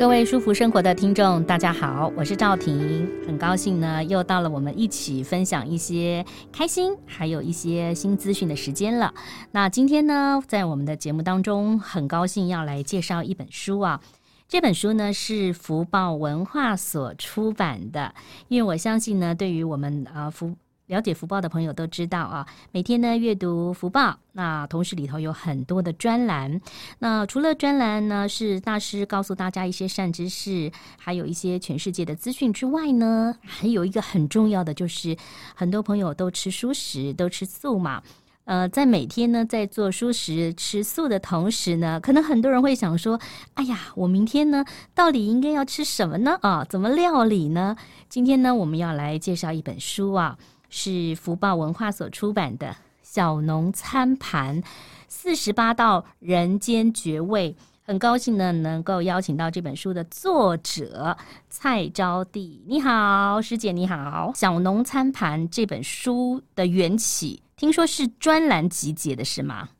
各位舒服生活的听众，大家好，我是赵婷，很高兴呢，又到了我们一起分享一些开心，还有一些新资讯的时间了。那今天呢，在我们的节目当中，很高兴要来介绍一本书啊，这本书呢是福报文化所出版的，因为我相信呢，对于我们啊福。了解福报的朋友都知道啊，每天呢阅读福报，那同时里头有很多的专栏。那除了专栏呢，是大师告诉大家一些善知识，还有一些全世界的资讯之外呢，还有一个很重要的就是，很多朋友都吃蔬食，都吃素嘛。呃，在每天呢在做蔬食吃素的同时呢，可能很多人会想说，哎呀，我明天呢到底应该要吃什么呢？啊，怎么料理呢？今天呢，我们要来介绍一本书啊。是福报文化所出版的《小农餐盘》，四十八道人间绝味。很高兴呢，能够邀请到这本书的作者蔡招娣。你好，师姐，你好。《小农餐盘》这本书的缘起，听说是专栏集结的，是吗？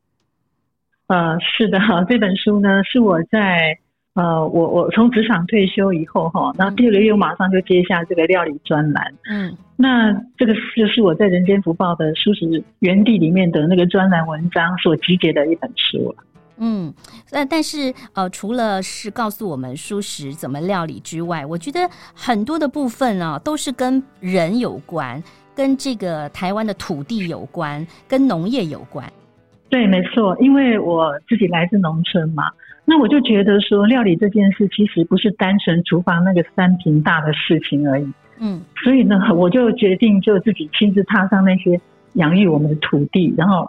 呃，是的，这本书呢是我在。呃，我我从职场退休以后哈，然后第二个月我马上就接下这个料理专栏。嗯，那这个就是我在《人间福报》的蔬食园地里面的那个专栏文章所集结的一本书。嗯，但但是呃，除了是告诉我们蔬食怎么料理之外，我觉得很多的部分啊，都是跟人有关，跟这个台湾的土地有关，跟农业有关。对，没错，因为我自己来自农村嘛。那我就觉得说，料理这件事其实不是单纯厨房那个三平大的事情而已。嗯，所以呢，我就决定就自己亲自踏上那些养育我们的土地，然后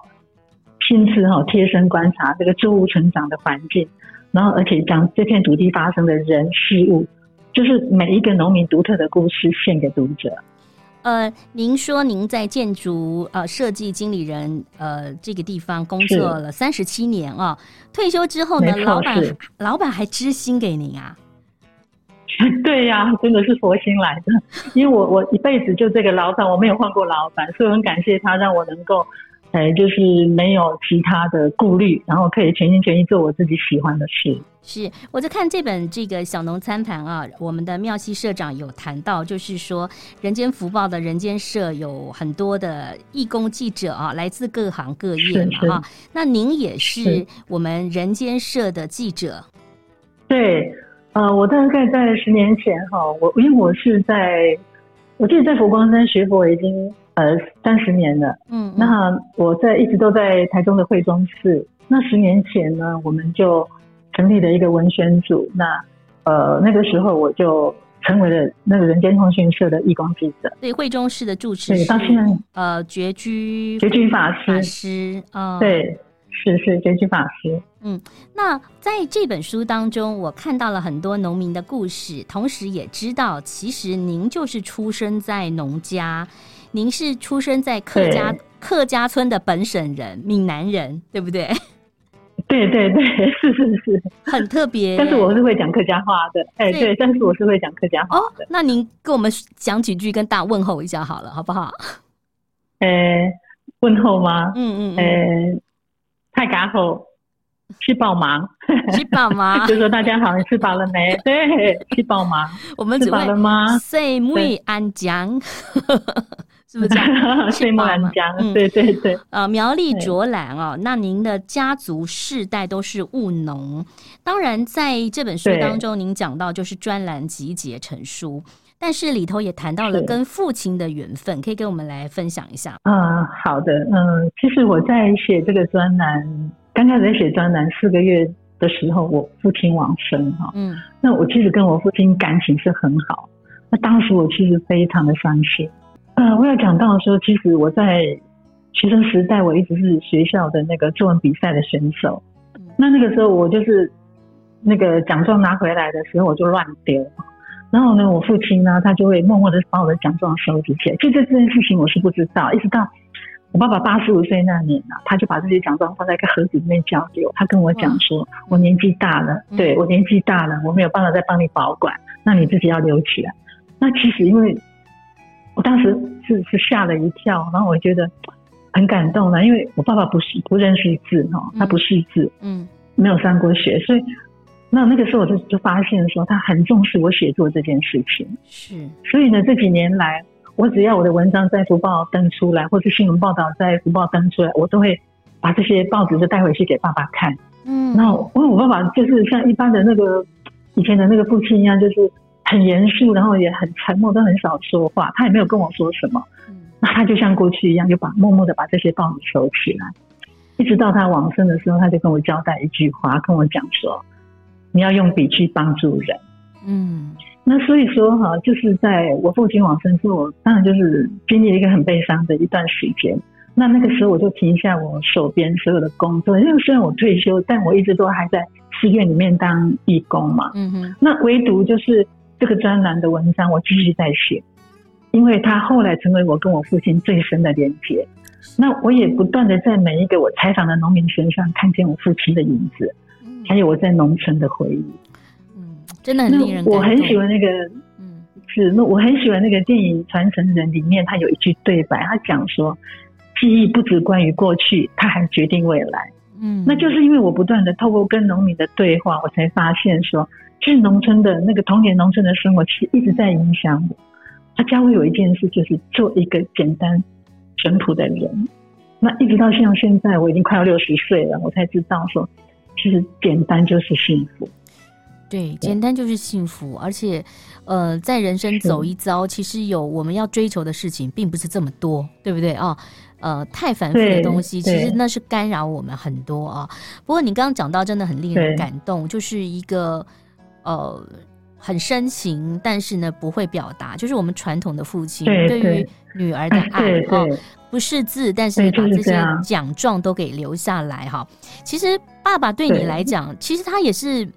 亲自哈贴身观察这个作物成长的环境，然后而且将这片土地发生的人事物，就是每一个农民独特的故事献给读者。呃，您说您在建筑呃设计经理人呃这个地方工作了三十七年啊，退休之后呢，老板老板还知心给您啊？对呀、啊，真的是佛心来的，因为我我一辈子就这个老板，我没有换过老板，所以很感谢他让我能够。哎，就是没有其他的顾虑，然后可以全心全意做我自己喜欢的事。是我在看这本这个小农餐盘啊，我们的妙西社长有谈到，就是说人间福报的人间社有很多的义工记者啊，来自各行各业嘛哈。那您也是我们人间社的记者？对，呃，我大概在十年前哈，我因为我是在，我记得在佛光山学佛已经。呃，三十年了，嗯，那我在一直都在台中的惠中寺。那十年前呢，我们就成立了一个文宣组。那呃，那个时候我就成为了那个人间通讯社的义工记者。对，惠中寺的住持对，到现在呃，觉居觉居法师，法师啊，对。是是，觉居法师。嗯，那在这本书当中，我看到了很多农民的故事，同时也知道，其实您就是出生在农家，您是出生在客家客家村的本省人，闽南人，对不对？对对对，是是是，很特别。但是我是会讲客家话的，哎，对，但是我是会讲客家话的。哦，那您跟我们讲几句，跟大家问候一下好了，好不好？呃，问候吗？嗯嗯，呃。太嘎后，吃饱吗？吃饱吗？就说大家好，你吃饱了没？对，吃饱吗？我们吃饱了吗？岁末安讲，是不是这样？岁末安讲，对对对。呃，苗栗卓兰哦，那您的家族世代都是务农。当然，在这本书当中，您讲到就是专栏集结成书。但是里头也谈到了跟父亲的缘分，可以跟我们来分享一下。啊、呃，好的，嗯、呃，其实我在写这个专栏，刚开始在写专栏四个月的时候，我父亲往生哈，嗯，那我其实跟我父亲感情是很好，那当时我其实非常的伤心。呃，我要讲到说，其实我在学生时代，我一直是学校的那个作文比赛的选手，嗯、那那个时候我就是那个奖状拿回来的时候，我就乱丢。然后呢，我父亲呢，他就会默默的把我的奖状收集起来。其实这件事情我是不知道，一直到我爸爸八十五岁那年啊，他就把这些奖状放在一个盒子里面交给我。他跟我讲说：“我年纪大了，嗯、对我年纪大了，我没有办法再帮你保管，那你自己要留起来。”那其实因为我当时是是吓了一跳，然后我觉得很感动了，因为我爸爸不是不认识字哈，他不识字，嗯，没有上过学，所以那那个时候我就就发现说他很重视我写作这件事情。是，所以呢这几年来。我只要我的文章在福报登出来，或是新闻报道在福报登出来，我都会把这些报纸就带回去给爸爸看。嗯，然后因为我爸爸就是像一般的那个以前的那个父亲一样，就是很严肃，然后也很沉默，都很少说话。他也没有跟我说什么。嗯，那他就像过去一样，就把默默的把这些报纸收起来。一直到他往生的时候，他就跟我交代一句话，跟我讲说：“你要用笔去帮助人。”嗯。那所以说哈，就是在我父亲往生之后，我当然就是经历了一个很悲伤的一段时间。那那个时候我就停下我手边所有的工作，因为虽然我退休，但我一直都还在寺院里面当义工嘛。嗯哼。那唯独就是这个专栏的文章，我继续在写，因为它后来成为我跟我父亲最深的连接。那我也不断的在每一个我采访的农民身上看见我父亲的影子，还有我在农村的回忆。嗯真的很令人感动。我很喜欢那个，嗯，是那我很喜欢那个电影《传承人》里面，他有一句对白，他讲说，记忆不只关于过去，它还决定未来。嗯，那就是因为我不断的透过跟农民的对话，我才发现说，其实农村的那个童年农村的生活，其实一直在影响我。他教会有一件事，就是做一个简单淳朴的人。那一直到像现在，我已经快要六十岁了，我才知道说，其实简单就是幸福。对，简单就是幸福，而且，呃，在人生走一遭，其实有我们要追求的事情，并不是这么多，对不对啊？呃，太繁复的东西，其实那是干扰我们很多啊。不过你刚刚讲到，真的很令人感动，就是一个呃很深情，但是呢不会表达，就是我们传统的父亲对于女儿的爱哈，不识字，但是把这些奖状都给留下来哈。其实爸爸对你来讲，其实他也是。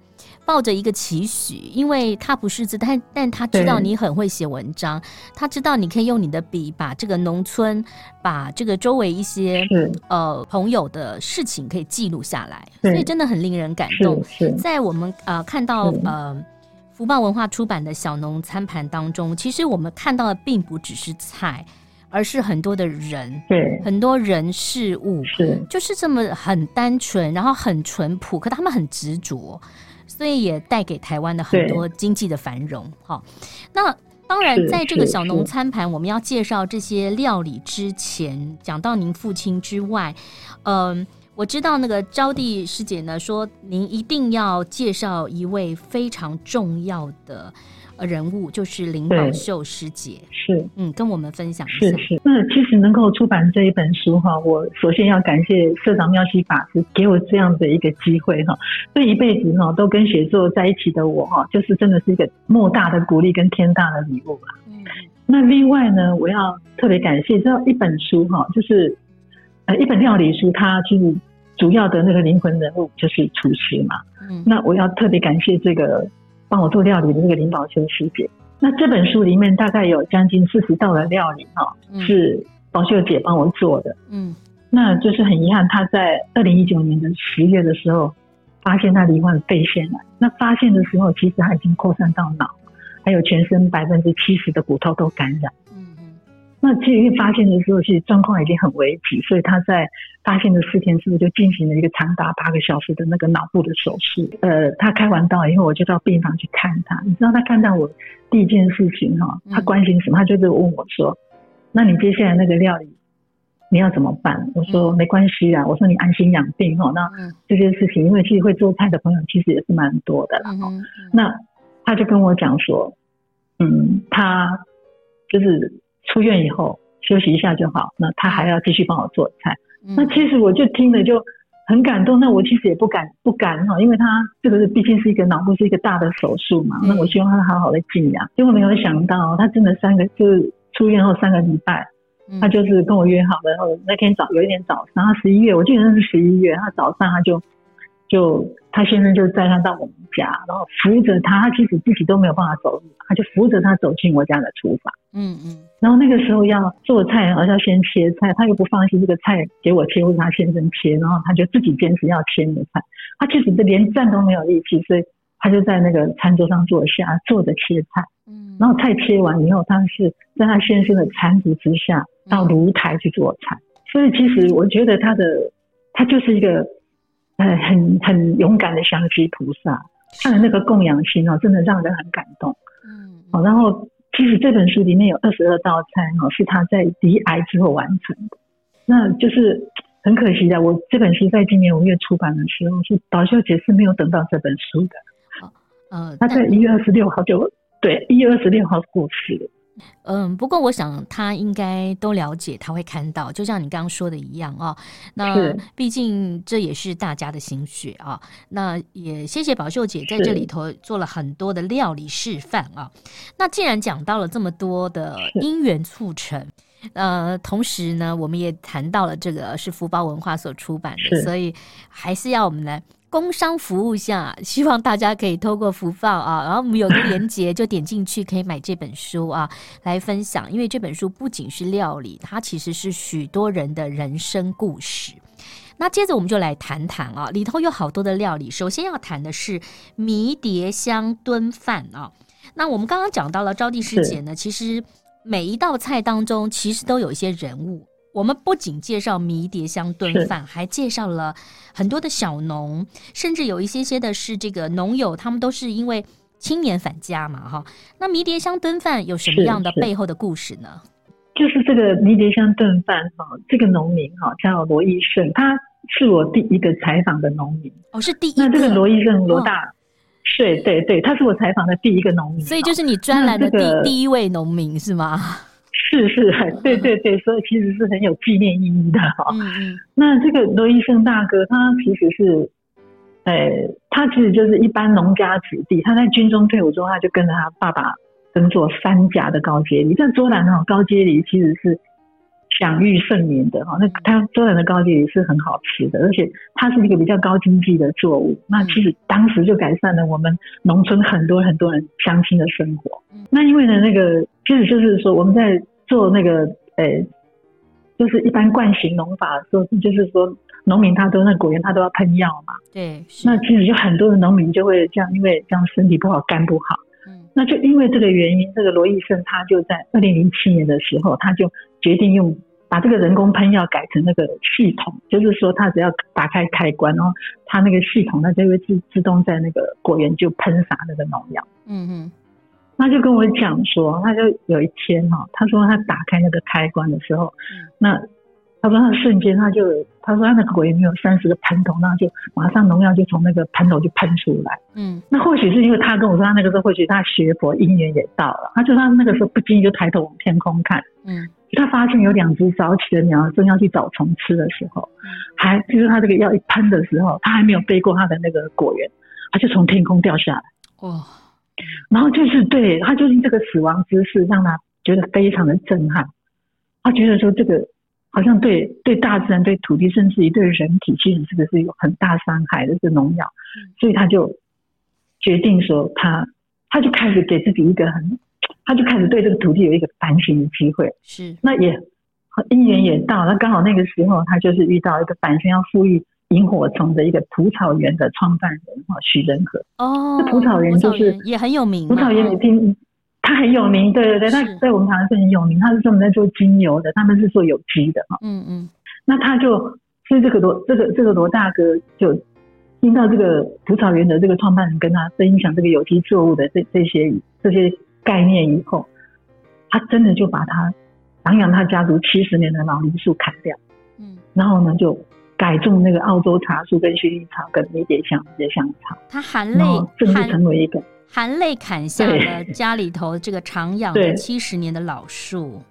抱着一个期许，因为他不识字，但但他知道你很会写文章，他知道你可以用你的笔把这个农村，把这个周围一些呃朋友的事情可以记录下来，所以真的很令人感动。在我们呃看到呃福报文化出版的小农餐盘当中，其实我们看到的并不只是菜，而是很多的人，对，很多人事物，是。就是这么很单纯，然后很淳朴，可他们很执着。所以也带给台湾的很多经济的繁荣，哈。那当然，在这个小农餐盘，我们要介绍这些料理之前，讲到您父亲之外，嗯，我知道那个招娣师姐呢说，您一定要介绍一位非常重要的。人物就是林宝秀师姐，是嗯，跟我们分享一下。是是，那其实能够出版这一本书哈，我首先要感谢社长妙西法师给我这样的一个机会哈。这一辈子哈都跟写作在一起的我哈，就是真的是一个莫大的鼓励跟天大的礼物了。嗯，那另外呢，我要特别感谢这一本书哈，就是呃一本料理书，它其实主要的那个灵魂人物就是厨师嘛。嗯，那我要特别感谢这个。帮我做料理的那个林宝秀师姐，那这本书里面大概有将近四十道的料理哈，是宝秀姐帮我做的。嗯，那就是很遗憾，她在二零一九年的十月的时候，发现她罹患肺腺癌。那发现的时候，其实她已经扩散到脑，还有全身百分之七十的骨头都感染。那其实一发现的时候，其实状况已经很危急，所以他在发现的四天之后就进行了一个长达八个小时的那个脑部的手术。呃，他开完刀以后，我就到病房去看他。你知道他看到我第一件事情哈，他关心什么？他就是问我说：“那你接下来那个料理你要怎么办？”我说：“没关系啊，我说你安心养病哈。”那这件事情，因为其实会做菜的朋友其实也是蛮多的啦。那他就跟我讲说：“嗯，他就是。”出院以后休息一下就好，那他还要继续帮我做菜。嗯、那其实我就听了就很感动。那我其实也不敢不敢哈，因为他这个是毕竟是一个脑部是一个大的手术嘛。嗯、那我希望他好好的静养。结果没有想到，他真的三个就是出院后三个礼拜，嗯、他就是跟我约好了。然后那天早有一天早上，他十一月，我记得那是十一月，他早上他就就他先生就载他到我们家，然后扶着他，他其实自己都没有办法走路，他就扶着他走进我家的厨房。嗯嗯。然后那个时候要做菜，然后要先切菜，他又不放心这个菜给我切或者他先生切，然后他就自己坚持要切那个菜。他其实连站都没有力气，所以他就在那个餐桌上坐下，坐着切菜。嗯。然后菜切完以后，他是在他先生的搀扶之下到炉台去做菜。所以其实我觉得他的他就是一个。呃，很很勇敢的香积菩萨，他的那个供养心哦，真的让人很感动。嗯，好，然后其实这本书里面有二十二道菜哦，是他在罹癌之后完成的。那就是很可惜的，我这本书在今年五月出版的时候，是导秀姐是没有等到这本书的。哦，呃，他在一月二十六号就对，一月二十六号过世了。嗯，不过我想他应该都了解，他会看到，就像你刚刚说的一样啊、哦。那毕竟这也是大家的心血啊。那也谢谢宝秀姐在这里头做了很多的料理示范啊。那既然讲到了这么多的因缘促成，呃，同时呢，我们也谈到了这个是福报文化所出版的，所以还是要我们来。工商服务下，希望大家可以透过福报啊，然后我们有个连结，就点进去可以买这本书啊，来分享。因为这本书不仅是料理，它其实是许多人的人生故事。那接着我们就来谈谈啊，里头有好多的料理。首先要谈的是迷迭香炖饭啊。那我们刚刚讲到了招娣师姐呢，其实每一道菜当中其实都有一些人物。我们不仅介绍迷迭香炖饭，还介绍了很多的小农，甚至有一些些的是这个农友，他们都是因为青年返家嘛，哈。那迷迭香炖饭有什么样的背后的故事呢？就是这个迷迭香炖饭哈，这个农民哈叫罗义胜，他是我第一个采访的农民。哦，是第一个。那这个罗义胜罗大，对对对，他是我采访的第一个农民。所以就是你专栏的第、这个、第一位农民是吗？是是，对对对，所以其实是很有纪念意义的哈。嗯，那这个罗医生大哥，他其实是，呃，他其实就是一般农家子弟。他在军中退伍之后，他就跟着他爸爸耕作三甲的高阶梨。像卓兰哈，高阶梨其实是享誉盛名的哈。那他卓兰的高阶梨是很好吃的，而且它是一个比较高经济的作物。那其实当时就改善了我们农村很多很多人乡亲的生活。那因为呢，那个其实就是说我们在做那个，呃、欸，就是一般惯行农法说，就是说农民他都那果园他都要喷药嘛。对。那其实就很多的农民就会这样，因为这样身体不好，肝不好。嗯。那就因为这个原因，这个罗义胜他就在二零零七年的时候，他就决定用把这个人工喷药改成那个系统，就是说他只要打开开关，然后他那个系统它就会自自动在那个果园就喷洒那个农药。嗯嗯。他就跟我讲说，他就有一天哈，他说他打开那个开关的时候，那他说他瞬间他就他说他那个果园没有三十个喷头，然后就马上农药就从那个喷头就喷出来。嗯，那或许是因为他跟我说他那个时候或许他学佛因缘也到了，他就他那个时候不经意就抬头往天空看，嗯，他发现有两只早起的鸟正要去找虫吃的时候，还就是他这个药一喷的时候，他还没有飞过他的那个果园，他就从天空掉下来。哇！然后就是对他，就是这个死亡姿势让他觉得非常的震撼。他觉得说这个好像对对大自然、对土地，甚至于对人体，其实这个是有很大伤害的这农药。所以他就决定说他，他就开始给自己一个很，他就开始对这个土地有一个反省的机会。是，那也因缘也到，那刚好那个时候他就是遇到一个反省要富裕。萤火虫的一个蒲草园的创办人哈许仁和哦，这蒲草园就是也很有名。蒲草园你听，他很有名，对对对，他在我们台湾是很有名。他是专门在做精油的，他们是做有机的哈。嗯嗯，那他就所以这个罗这个这个罗大哥就听到这个蒲草园的这个创办人跟他分享这个有机作物的这这些这些概念以后，他真的就把他养养他家族七十年的老梨树砍掉，嗯，然后呢就。改种那个澳洲茶树、跟薰衣草、跟迷迭香这些香草，他含泪，正式成为一个含泪砍下了家里头这个长养的七十年的老树。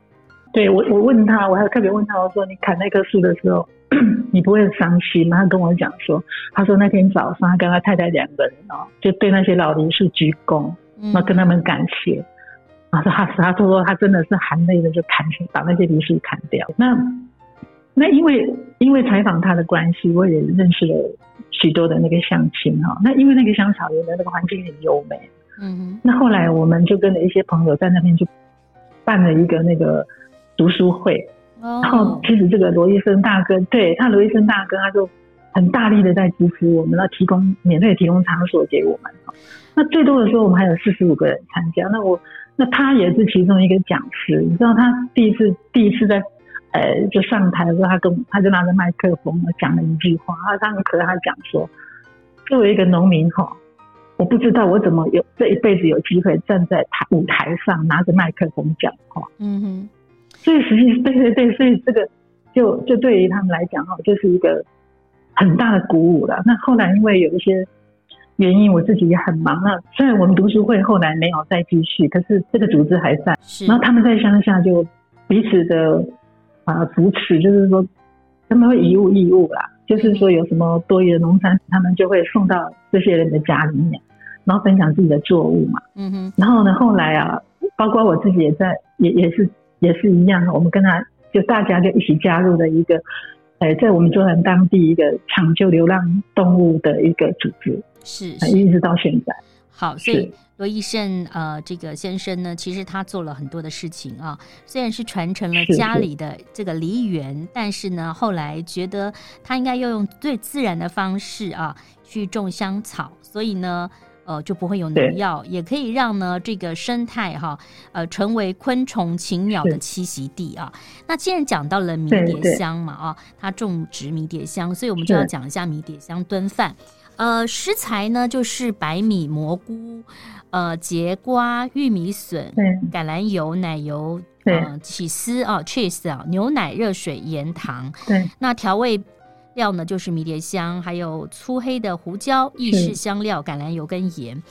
对，我我问他，我还特别问他，我说你砍那棵树的时候，你不会伤心吗？他跟我讲说，他说那天早上他跟他太太两个人哦，就对那些老梨树鞠躬，那跟他们感谢。啊他说他他说他真的是含泪的就砍，把那些梨树砍掉。那那因为因为采访他的关系，我也认识了许多的那个乡亲哈。那因为那个香草园的那个环境很优美，嗯哼。那后来我们就跟了一些朋友在那边就办了一个那个读书会，然后其实这个罗医生大哥，对他罗医生大哥他就很大力的在支持我们，要提供免费提供场所给我们。那最多的时候我们还有四十五个人参加。那我那他也是其中一个讲师，你知道他第一次第一次在。呃，就上台的时候，他跟他就拿着麦克风讲了一句话，他他很可爱，他讲说，作为一个农民哈，我不知道我怎么有这一辈子有机会站在台舞台上拿着麦克风讲话。嗯哼，所以实际对对对，所以这个就就对于他们来讲哈，就是一个很大的鼓舞了。那后来因为有一些原因，我自己也很忙。那虽然我们读书会后来没有再继续，可是这个组织还在。是。然后他们在乡下就彼此的。啊，扶持就是说，他们会以物易物啦，就是说有什么多余的农产品，他们就会送到这些人的家里面，然后分享自己的作物嘛。嗯哼。然后呢，后来啊，包括我自己也在，也也是也是一样，我们跟他就大家就一起加入了一个，呃，在我们中南当地一个抢救流浪动物的一个组织，是，是一直到现在。好，所以罗医生呃，这个先生呢，其实他做了很多的事情啊。虽然是传承了家里的这个梨园，但是呢，后来觉得他应该要用最自然的方式啊，去种香草，所以呢，呃，就不会有农药，也可以让呢这个生态哈、啊，呃，成为昆虫、禽鸟的栖息地啊。那既然讲到了迷迭香嘛啊，他种植迷迭香，所以我们就要讲一下迷迭香炖饭。呃，食材呢就是白米、蘑菇、呃，节瓜、玉米笋、橄榄油、奶油、呃，起司啊，cheese 啊，牛奶、热水、盐、糖。对，那调味料呢就是迷迭香，还有粗黑的胡椒、意式香料、橄榄油跟盐。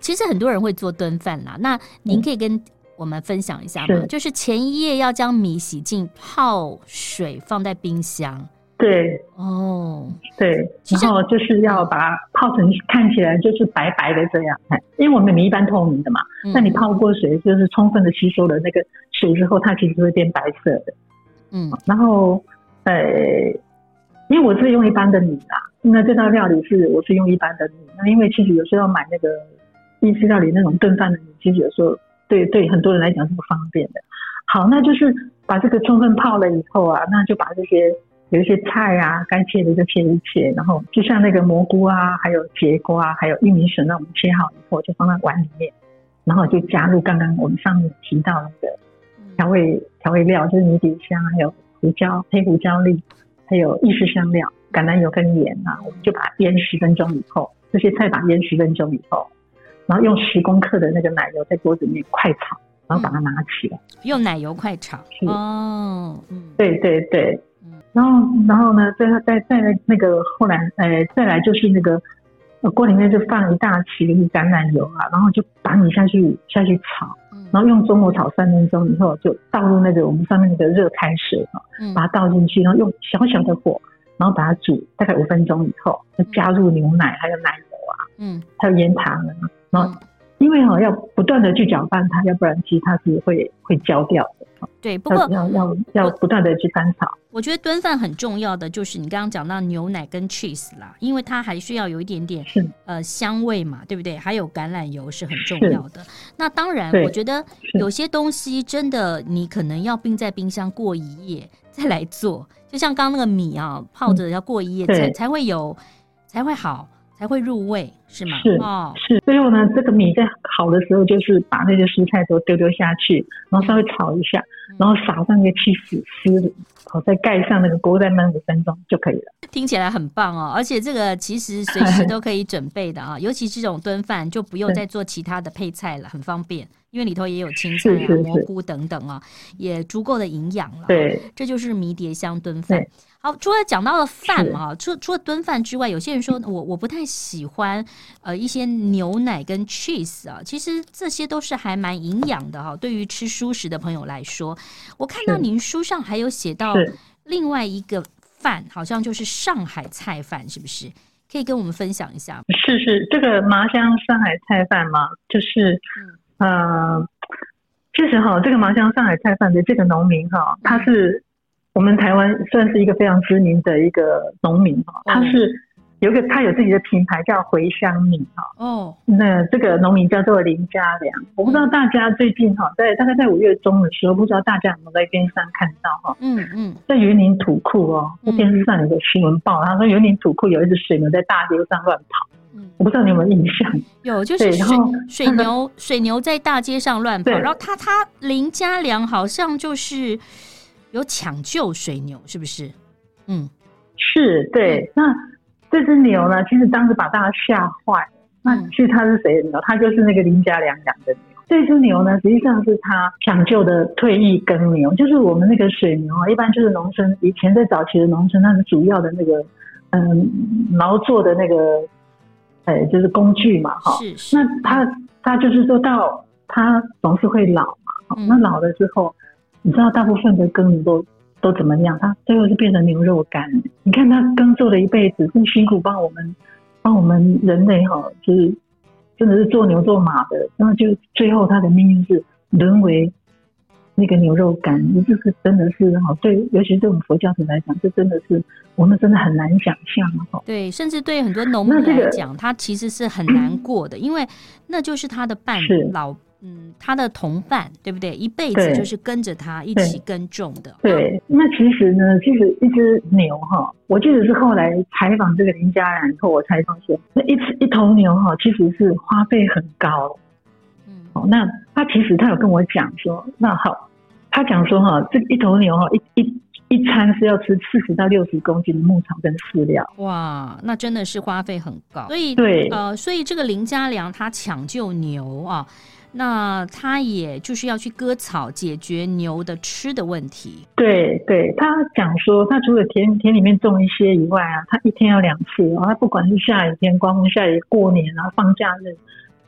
其实很多人会做炖饭啦，那您可以跟我们分享一下吗？就是前一夜要将米洗净，泡水放在冰箱。对哦，对，然后就是要把它泡成看起来就是白白的这样，因为我们米一般透明的嘛，那、嗯、你泡过水，就是充分的吸收了那个水之后，它其实会变白色的。嗯，然后呃，因为我是用一般的米啦，那这道料理是我是用一般的米，那因为其实有时候要买那个意式料理那种炖饭的米，其实有时候对对很多人来讲是不方便的。好，那就是把这个充分泡了以后啊，那就把这些。有一些菜啊，该切的就切一切，然后就像那个蘑菇啊，还有节瓜，还有玉米笋，那我们切好以后就放在碗里面，然后就加入刚刚我们上面提到那个调味调味料，就是迷迭香，还有胡椒、黑胡椒粒，还有意式香料、橄榄油跟盐啊，我们就把它腌十分钟以后，这些菜把它腌十分钟以后，然后用十公克的那个奶油在锅子里面快炒，然后把它拿起来，嗯、用奶油快炒。哦，嗯，对对对。然后，然后呢，再再再那个后来，呃，再来就是那个锅里面就放一大匙的橄榄油啊，然后就把米下去下去炒，然后用中火炒三分钟以后，就倒入那个我们上面那个热开水啊，把它倒进去，然后用小小的火，然后把它煮大概五分钟以后，再加入牛奶还有奶油啊，嗯，还有盐糖啊，然后因为哈要不断的去搅拌它，要不然其实它是会会焦掉的。对，不过要要要不断的去翻炒。我觉得炖饭很重要的就是你刚刚讲到牛奶跟 cheese 啦，因为它还需要有一点点呃香味嘛，对不对？还有橄榄油是很重要的。那当然，我觉得有些东西真的你可能要冰在冰箱过一夜再来做，就像刚刚那个米啊，泡着要过一夜才才会有才会好。才会入味，是吗？是哦，是。最后呢，这个米在好的时候，就是把那些蔬菜都丢丢下去，然后稍微炒一下，嗯、然后撒上那个起司丝，然后再盖上那个锅，再焖五分钟就可以了。听起来很棒哦，而且这个其实随时都可以准备的啊，尤其这种炖饭就不用再做其他的配菜了，很方便，因为里头也有青菜啊、蘑菇等等啊，也足够的营养了。对，这就是迷迭香炖饭。好，除了讲到了饭嘛，除除了炖饭之外，有些人说 我我不太喜欢呃一些牛奶跟 cheese 啊，其实这些都是还蛮营养的哈。对于吃蔬食的朋友来说，我看到您书上还有写到另外一个饭，好像就是上海菜饭，是不是？可以跟我们分享一下吗？是是，这个麻香上海菜饭嘛，就是嗯，呃，确实哈，这个麻香上海菜饭的这个农民哈，他是。我们台湾算是一个非常知名的一个农民哈，他是有一个他有自己的品牌叫回乡米哈。哦。那这个农民叫做林家良，我不知道大家最近哈，在大概在五月中的时候，不知道大家有没有在电视上看到哈？嗯嗯。在云林土库哦，在电视上有个新闻报，他说云林土库有一只水牛在大街上乱跑。嗯。我不知道你有没有印象？有，就是水水牛水牛在大街上乱跑，然后他他林家良好像就是有抢救水牛，是不是？嗯。是对，那这只牛呢？其实当时把大家吓坏了。那其实它是谁的牛？它就是那个林家良养的牛。这只牛呢，实际上是他抢救的退役耕牛，就是我们那个水牛啊，一般就是农村以前在早期的农村，它是主要的那个嗯劳作的那个哎就是工具嘛，哈。是是。那它它就是说到它总是会老嘛，那老了之后，你知道大部分的耕牛都。都怎么样？他最后是变成牛肉干。你看他耕作了一辈子，这么辛苦帮我们，帮我们人类哈，就是真的是做牛做马的。然后就最后他的命运是沦为那个牛肉干。你这是真的是哈，对，尤其是对我们佛教徒来讲，这真的是我们真的很难想象哈。对，甚至对很多农民来讲，他其实是很难过的，因为那就是他的伴老。嗯，他的同伴对不对？一辈子就是跟着他一起耕种的。对，对，那其实呢，其实一只牛哈，我记得是后来采访这个林家良以后，我才发现，那一只一头牛哈，其实是花费很高。嗯，哦，那他其实他有跟我讲说，那好，他讲说哈，这一头牛哈，一一一餐是要吃四十到六十公斤的牧草跟饲料。哇，那真的是花费很高。所以对，呃，所以这个林家良他抢救牛啊。那他也就是要去割草，解决牛的吃的问题。对对，他讲说，他除了田田里面种一些以外啊，他一天要两次哦。他不管是下雨天、刮风下雨、过年啊、放假日，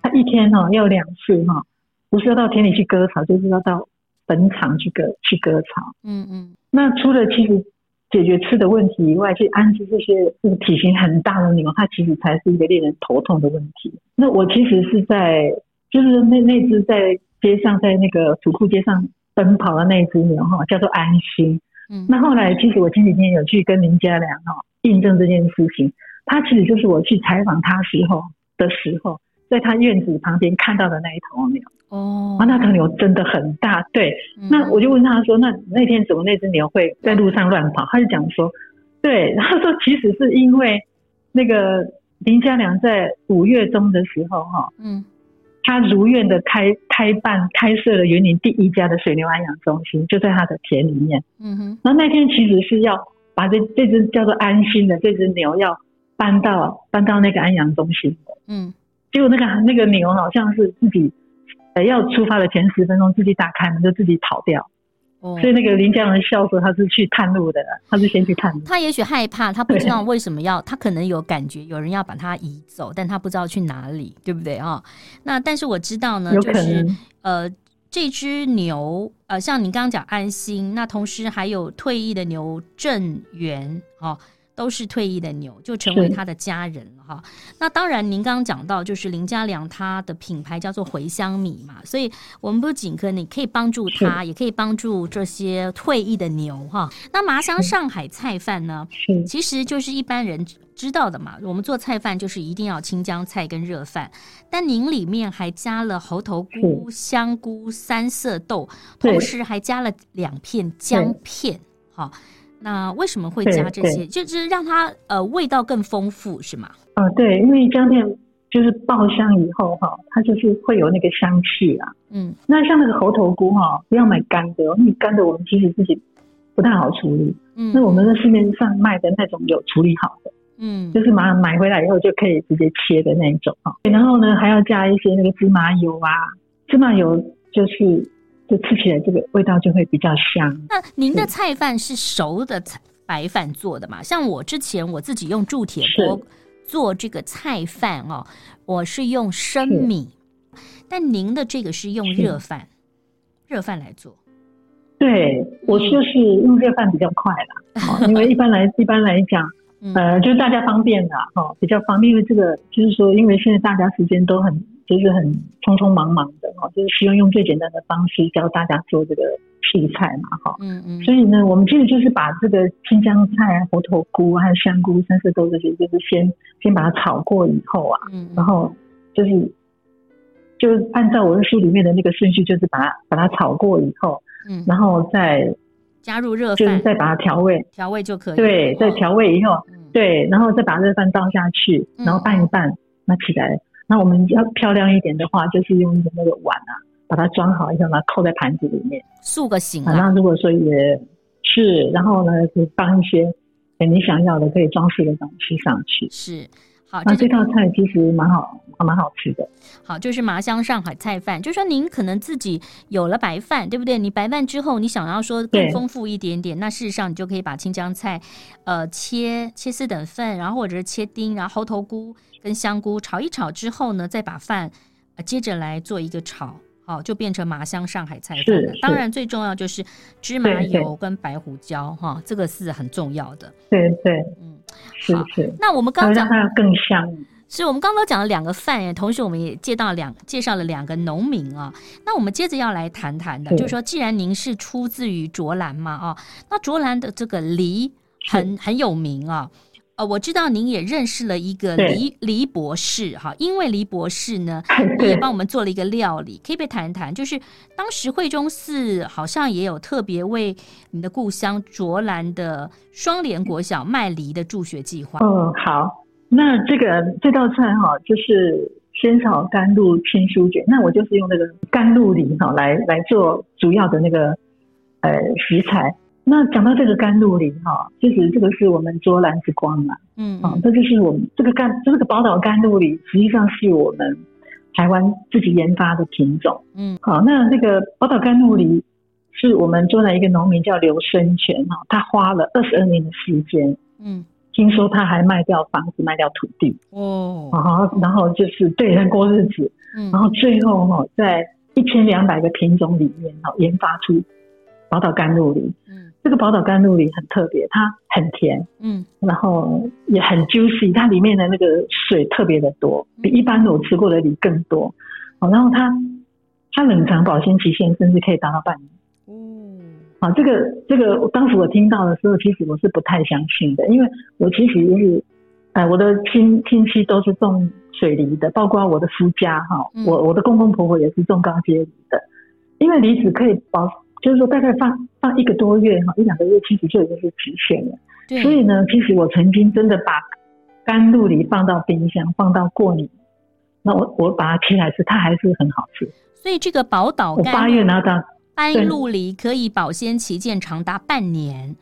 他一天哈要两次哈，不是要到田里去割草，就是要到坟场去割去割草。嗯嗯。那除了其实解决吃的问题以外，去安置这些这个体型很大的牛，它其实才是一个令人头痛的问题。那我其实是在。就是那那只在街上，在那个土库街上奔跑的那只牛哈，叫做安心。嗯，那后来其实我前几天有去跟林家良哈印证这件事情，他其实就是我去采访他时候的时候，在他院子旁边看到的那一头牛。哦，那头牛真的很大。对，那我就问他说，那那天怎么那只牛会在路上乱跑？他就讲说，对，他说其实是因为那个林家良在五月中的时候哈，嗯。他如愿的开开办开设了云林第一家的水牛安养中心，就在他的田里面。嗯哼。那那天其实是要把这这只叫做安心的这只牛要搬到搬到那个安养中心的。嗯。结果那个那个牛好像是自己呃要出发的前十分钟自己打开门就自己跑掉。所以那个林家良笑说他是去探路的，他是先去探路。他也许害怕，他不知道 为什么要，他可能有感觉有人要把他移走，但他不知道去哪里，对不对啊？那但是我知道呢，就是呃这只牛呃像你刚刚讲安心，那同时还有退役的牛正元啊。都是退役的牛，就成为他的家人了哈。那当然，您刚刚讲到，就是林家良他的品牌叫做茴香米嘛，所以我们不仅可你可以帮助他，也可以帮助这些退役的牛哈。那麻香上海菜饭呢，其实就是一般人知道的嘛。我们做菜饭就是一定要青江菜跟热饭，但您里面还加了猴头菇、香菇、三色豆，同时还加了两片姜片，哈。那为什么会加这些？就是让它呃味道更丰富，是吗？啊、呃，对，因为姜片就是爆香以后哈，它就是会有那个香气啊。嗯，那像那个猴头菇哈，不要买干的，因为干的我们其实自己不太好处理。嗯，那我们在市面上卖的那种有处理好的，嗯，就是马上买回来以后就可以直接切的那种哈。然后呢，还要加一些那个芝麻油啊，芝麻油就是。就吃起来这个味道就会比较香。那您的菜饭是熟的菜白饭做的嘛？像我之前我自己用铸铁锅做这个菜饭哦，我是用生米，但您的这个是用热饭，热饭来做。对，我就是用热饭比较快啦，因为一般来一般来讲，呃，就是大家方便的哈，比较方便，因为这个就是说，因为现在大家时间都很。就是很匆匆忙忙的哈，就是希望用最简单的方式教大家做这个配菜嘛哈。嗯嗯。所以呢，我们其实就是把这个青江菜啊、猴头菇还有香菇、三色豆这些，就是先先把它炒过以后啊，嗯，然后就是就按照我的书里面的那个顺序，就是把它把它炒过以后，嗯，然后再加入热饭，就是再把它调味，调味就可以。对，再调味以后，对，然后再把热饭倒下去，然后拌一拌，那起来。那我们要漂亮一点的话，就是用一个那个碗啊，把它装好一下，把它扣在盘子里面，塑个形。那如果说也是，然后呢，可以放一些你想要的可以装饰的东西上去。是，好，那这道菜其实蛮好，还蛮好吃的。好，就是麻香上海菜饭。就是说您可能自己有了白饭，对不对？你白饭之后，你想要说更丰富一点点，那事实上你就可以把青江菜，呃，切切四等份，然后或者是切丁，然后猴头菇。跟香菇炒一炒之后呢，再把饭接着来做一个炒，好，就变成麻香上海菜饭了。当然最重要就是芝麻油跟白胡椒哈，这个是很重要的。对对，嗯，是是。那我们刚刚讲它更香，是我们刚刚讲了两个饭，同时我们也介绍两介绍了两个农民啊。那我们接着要来谈谈的，就是说，既然您是出自于卓兰嘛啊，那卓兰的这个梨很很有名啊。呃，我知道您也认识了一个黎黎博士哈，因为黎博士呢，也帮我们做了一个料理，可以不可以谈一谈？就是当时惠中寺好像也有特别为你的故乡卓兰的双联国小卖梨的助学计划。嗯，好，那这个这道菜哈，就是仙草甘露青酥卷，那我就是用那个甘露梨哈来来做主要的那个呃食材。那讲到这个甘露林哈，其实这个是我们卓兰之光嘛，嗯，啊，这就是我们这个甘，这个宝岛甘露林，实际上是我们台湾自己研发的品种，嗯，好，那这个宝岛甘露梨是我们卓兰一个农民叫刘生全哈，他花了二十二年的时间，嗯，听说他还卖掉房子，卖掉土地，哦，然后然后就是对人过日子，嗯，然后最后哈，在一千两百个品种里面哈，研发出宝岛甘露梨，嗯。这个宝岛甘露梨很特别，它很甜，嗯，然后也很 juicy，它里面的那个水特别的多，比一般的我吃过的梨更多。哦，然后它它冷藏保鲜期限甚至可以达到半年。嗯，啊，这个这个当时我听到的时候，其实我是不太相信的，因为我其实就是，哎，我的亲亲戚都是种水梨的，包括我的夫家哈，我我的公公婆婆也是种高阶梨的，因为梨子可以保。就是说，大概放放一个多月哈，一两个月，其实就已经是极限了。对。所以呢，其实我曾经真的把甘露梨放到冰箱，放到过年，那我我把它切来吃，它还是很好吃。所以这个宝岛甘，我八月拿到甘露梨可以保鲜期间长达半年。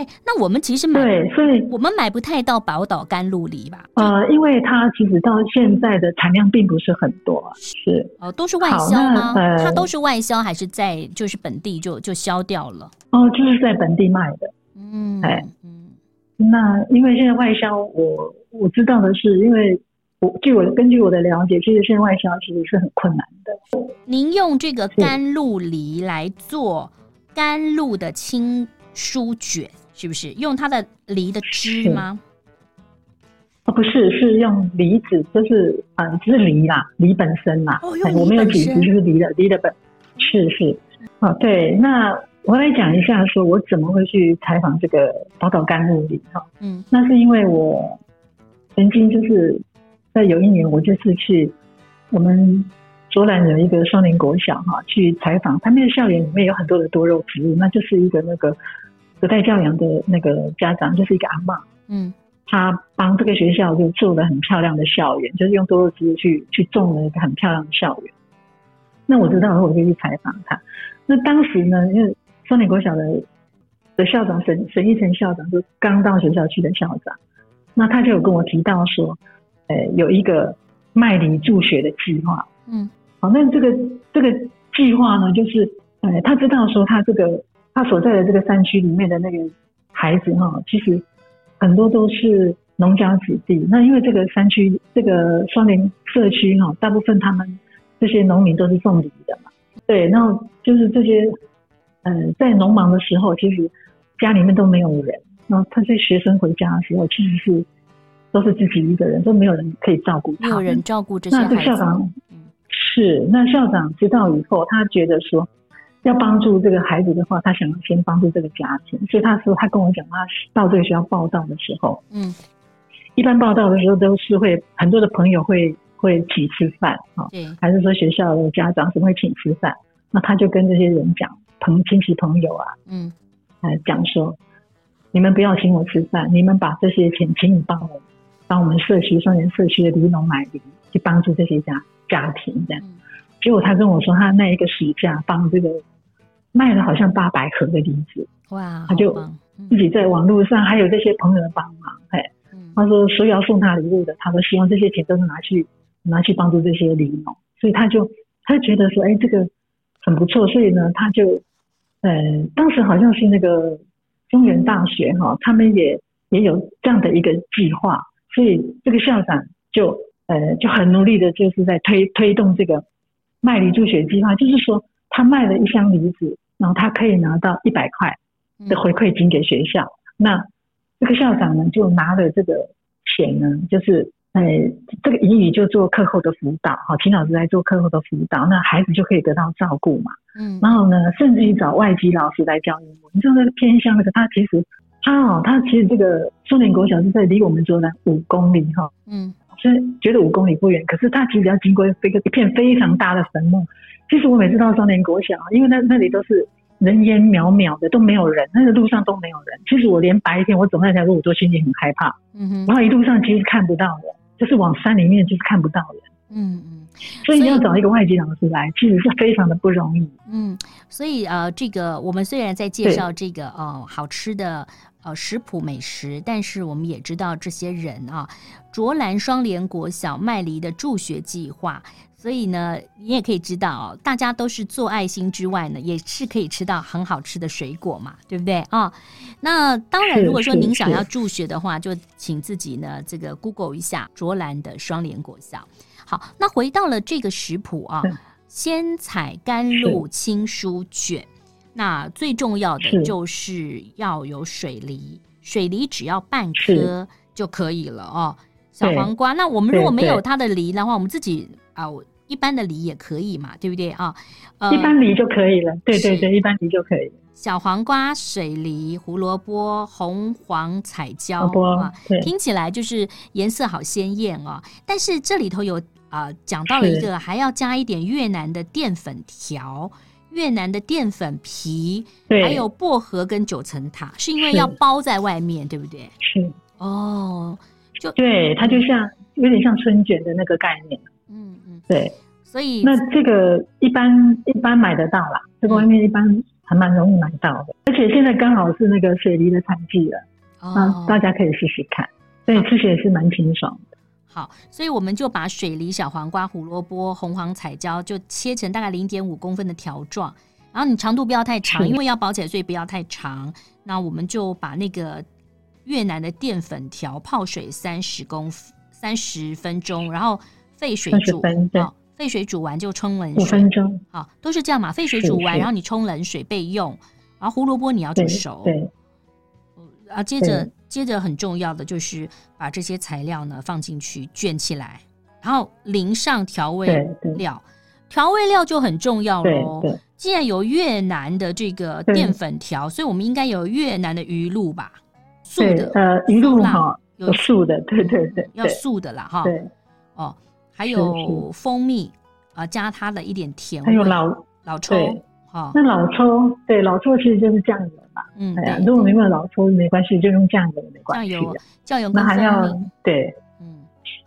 哎，那我们其实买对，所以我们买不太到宝岛甘露梨吧？呃，因为它其实到现在的产量并不是很多，是哦，都是外销吗？呃，它都是外销还是在就是本地就就销掉了？哦，就是在本地卖的。嗯，哎，嗯，那因为现在外销，我我知道的是，因为我据我根据我的了解，其实现在外销其实是很困难的。您用这个甘露梨来做甘露的青蔬卷。是不是用它的梨的汁吗？哦，不是，是用梨子，就是嗯，就是梨啦，梨本身啦。哦，我没有解释，就是梨的梨的本，是是。哦，对，那我来讲一下，说我怎么会去采访这个宝岛甘露梨哈？嗯，那是因为我曾经就是在有一年，我就是去我们卓兰有一个双林国小哈，去采访，他们的校园里面有很多的多肉植物，那就是一个那个。隔代教养的那个家长就是一个阿嬷，嗯，他帮这个学校就做了很漂亮的校园，就是用多肉植物去去种了一个很漂亮的校园。那我知道，我就去采访他。那当时呢，因为双连国小的的校长沈沈一成校长就刚到学校去的校长，那他就有跟我提到说，呃，有一个卖梨助学的计划，嗯，好，那这个这个计划呢，就是呃，他知道说他这个。他所在的这个山区里面的那个孩子哈，其实很多都是农家子弟。那因为这个山区这个双联社区哈，大部分他们这些农民都是种梨的嘛。对，然后就是这些嗯，在农忙的时候，其实家里面都没有人。然后他这些学生回家的时候，其实是都是自己一个人，都没有人可以照顾他。没有人照顾这些孩子。那这校长，是，那校长知道以后，他觉得说要帮助这个孩子的话，他想要先帮助这个家庭，所以他说他跟我讲，他到这个学校报到的时候，嗯，一般报到的时候都是会很多的朋友会会请吃饭啊，对，还是说学校的家长是会请吃饭，那他就跟这些人讲，朋亲戚朋友啊，嗯，来讲说，你们不要请我吃饭，你们把这些钱请你帮我。帮我们社区双连社区的梨农买梨，去帮助这些家家庭这样。结果他跟我说，他那一个暑假帮这个卖了好像八百盒的梨子，哇！他就自己在网络上还有这些朋友的帮忙，嘿，他说所有要送他礼物的，他说希望这些钱都是拿去拿去帮助这些梨农，所以他就他就觉得说，哎，这个很不错，所以呢，他就呃，当时好像是那个中原大学哈，他们也也有这样的一个计划。所以这个校长就呃就很努力的，就是在推推动这个卖梨助学计划，就是说他卖了一箱梨子，然后他可以拿到一百块的回馈金给学校。嗯、那这个校长呢，就拿了这个钱呢，就是呃这个英语就做课后的辅导，哈，秦老师来做课后的辅导，那孩子就可以得到照顾嘛。嗯。然后呢，甚至于找外籍老师来教英文。你知道那个偏向那个，他其实。他哦，他其实这个松林国小是在离我们卓南五公里哈，嗯，所以觉得五公里不远，可是他其实要经过一个一片非常大的坟墓。其实我每次到松林国小，因为那那里都是人烟渺渺的，都没有人，那个路上都没有人。其实我连白天我走那条路，我都心里很害怕。嗯哼，然后一路上其实看不到人，就是往山里面就是看不到人。嗯嗯。所以你要找一个外籍老师来，其实是非常的不容易。嗯，所以呃，这个我们虽然在介绍这个呃好吃的呃食谱美食，但是我们也知道这些人啊，卓兰双连国小卖梨的助学计划。所以呢，你也可以知道，大家都是做爱心之外呢，也是可以吃到很好吃的水果嘛，对不对啊？哦，那当然，如果说您想要助学的话，就请自己呢这个 Google 一下卓兰的双连国小。好，那回到了这个食谱啊，鲜采甘露青蔬卷。那最重要的就是要有水梨，水梨只要半颗就可以了哦。小黄瓜，那我们如果没有它的梨的话，我们自己啊，一般的梨也可以嘛，对不对啊？呃，一般梨就可以了。对对对，一般梨就可以。小黄瓜、水梨、胡萝卜、红黄彩椒啊，听起来就是颜色好鲜艳哦。但是这里头有。啊、呃，讲到了一个，还要加一点越南的淀粉条、越南的淀粉皮，还有薄荷跟九层塔，是因为要包在外面，对不对？是。哦，就对，它就像有点像春卷的那个概念。嗯嗯，对，所以那这个一般一般买得到啦，这个外面一般还蛮容易买到的，而且现在刚好是那个水梨的产季了，哦，大家可以试试看，所以吃起来是蛮清爽的。好，所以我们就把水梨、小黄瓜、胡萝卜、红黄彩椒就切成大概零点五公分的条状，然后你长度不要太长，因为要包起来，所以不要太长。那我们就把那个越南的淀粉条泡水三十公三十分钟，然后沸水煮，好，沸水煮完就冲冷水，五分钟，好，都是这样嘛。沸水煮完，然后你冲冷水备用，然后胡萝卜你要煮熟，对，啊，接着。接着很重要的就是把这些材料呢放进去卷起来，然后淋上调味料，调味料就很重要喽。既然有越南的这个淀粉条，所以我们应该有越南的鱼露吧？素的，呃，鱼露哈，有素的，对对对，要素的啦哈。对，哦，还有蜂蜜啊，加它的一点甜味，还有老老抽。好，那老抽，对，老抽其实就是酱油嘛。嗯，哎呀，如果没有老抽没关系，就用酱油没关系。酱油，酱油，那还要对，嗯，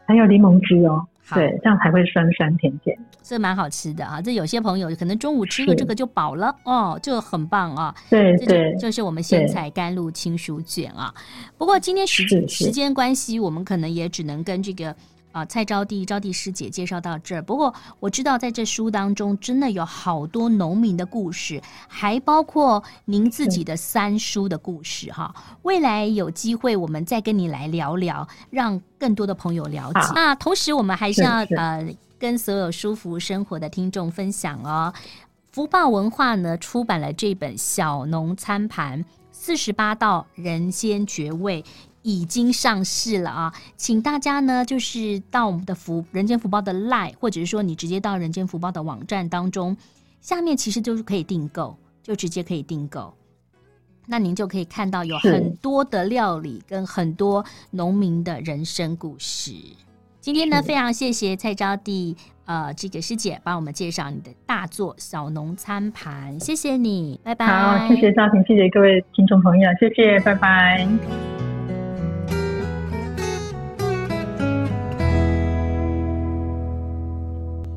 还有柠檬汁哦。对，这样才会酸酸甜甜。这蛮好吃的啊！这有些朋友可能中午吃了这个就饱了哦，就很棒啊。对对，就是我们鲜菜甘露青薯卷啊。不过今天时时间关系，我们可能也只能跟这个。啊，蔡招娣，招娣师姐介绍到这儿。不过我知道，在这书当中真的有好多农民的故事，还包括您自己的三叔的故事哈。未来有机会，我们再跟你来聊聊，让更多的朋友了解。那同时，我们还是要呃，跟所有舒服生活的听众分享哦。福报文化呢出版了这本《小农餐盘》。四十八道人间绝味已经上市了啊，请大家呢就是到我们的福人间福报的 LINE，或者是说你直接到人间福报的网站当中，下面其实就是可以订购，就直接可以订购。那您就可以看到有很多的料理跟很多农民的人生故事。今天呢，非常谢谢蔡招娣呃这个师姐帮我们介绍你的大作小农餐盘，谢谢你，拜拜。好，谢谢赵婷，谢谢各位听众朋友，谢谢，拜拜。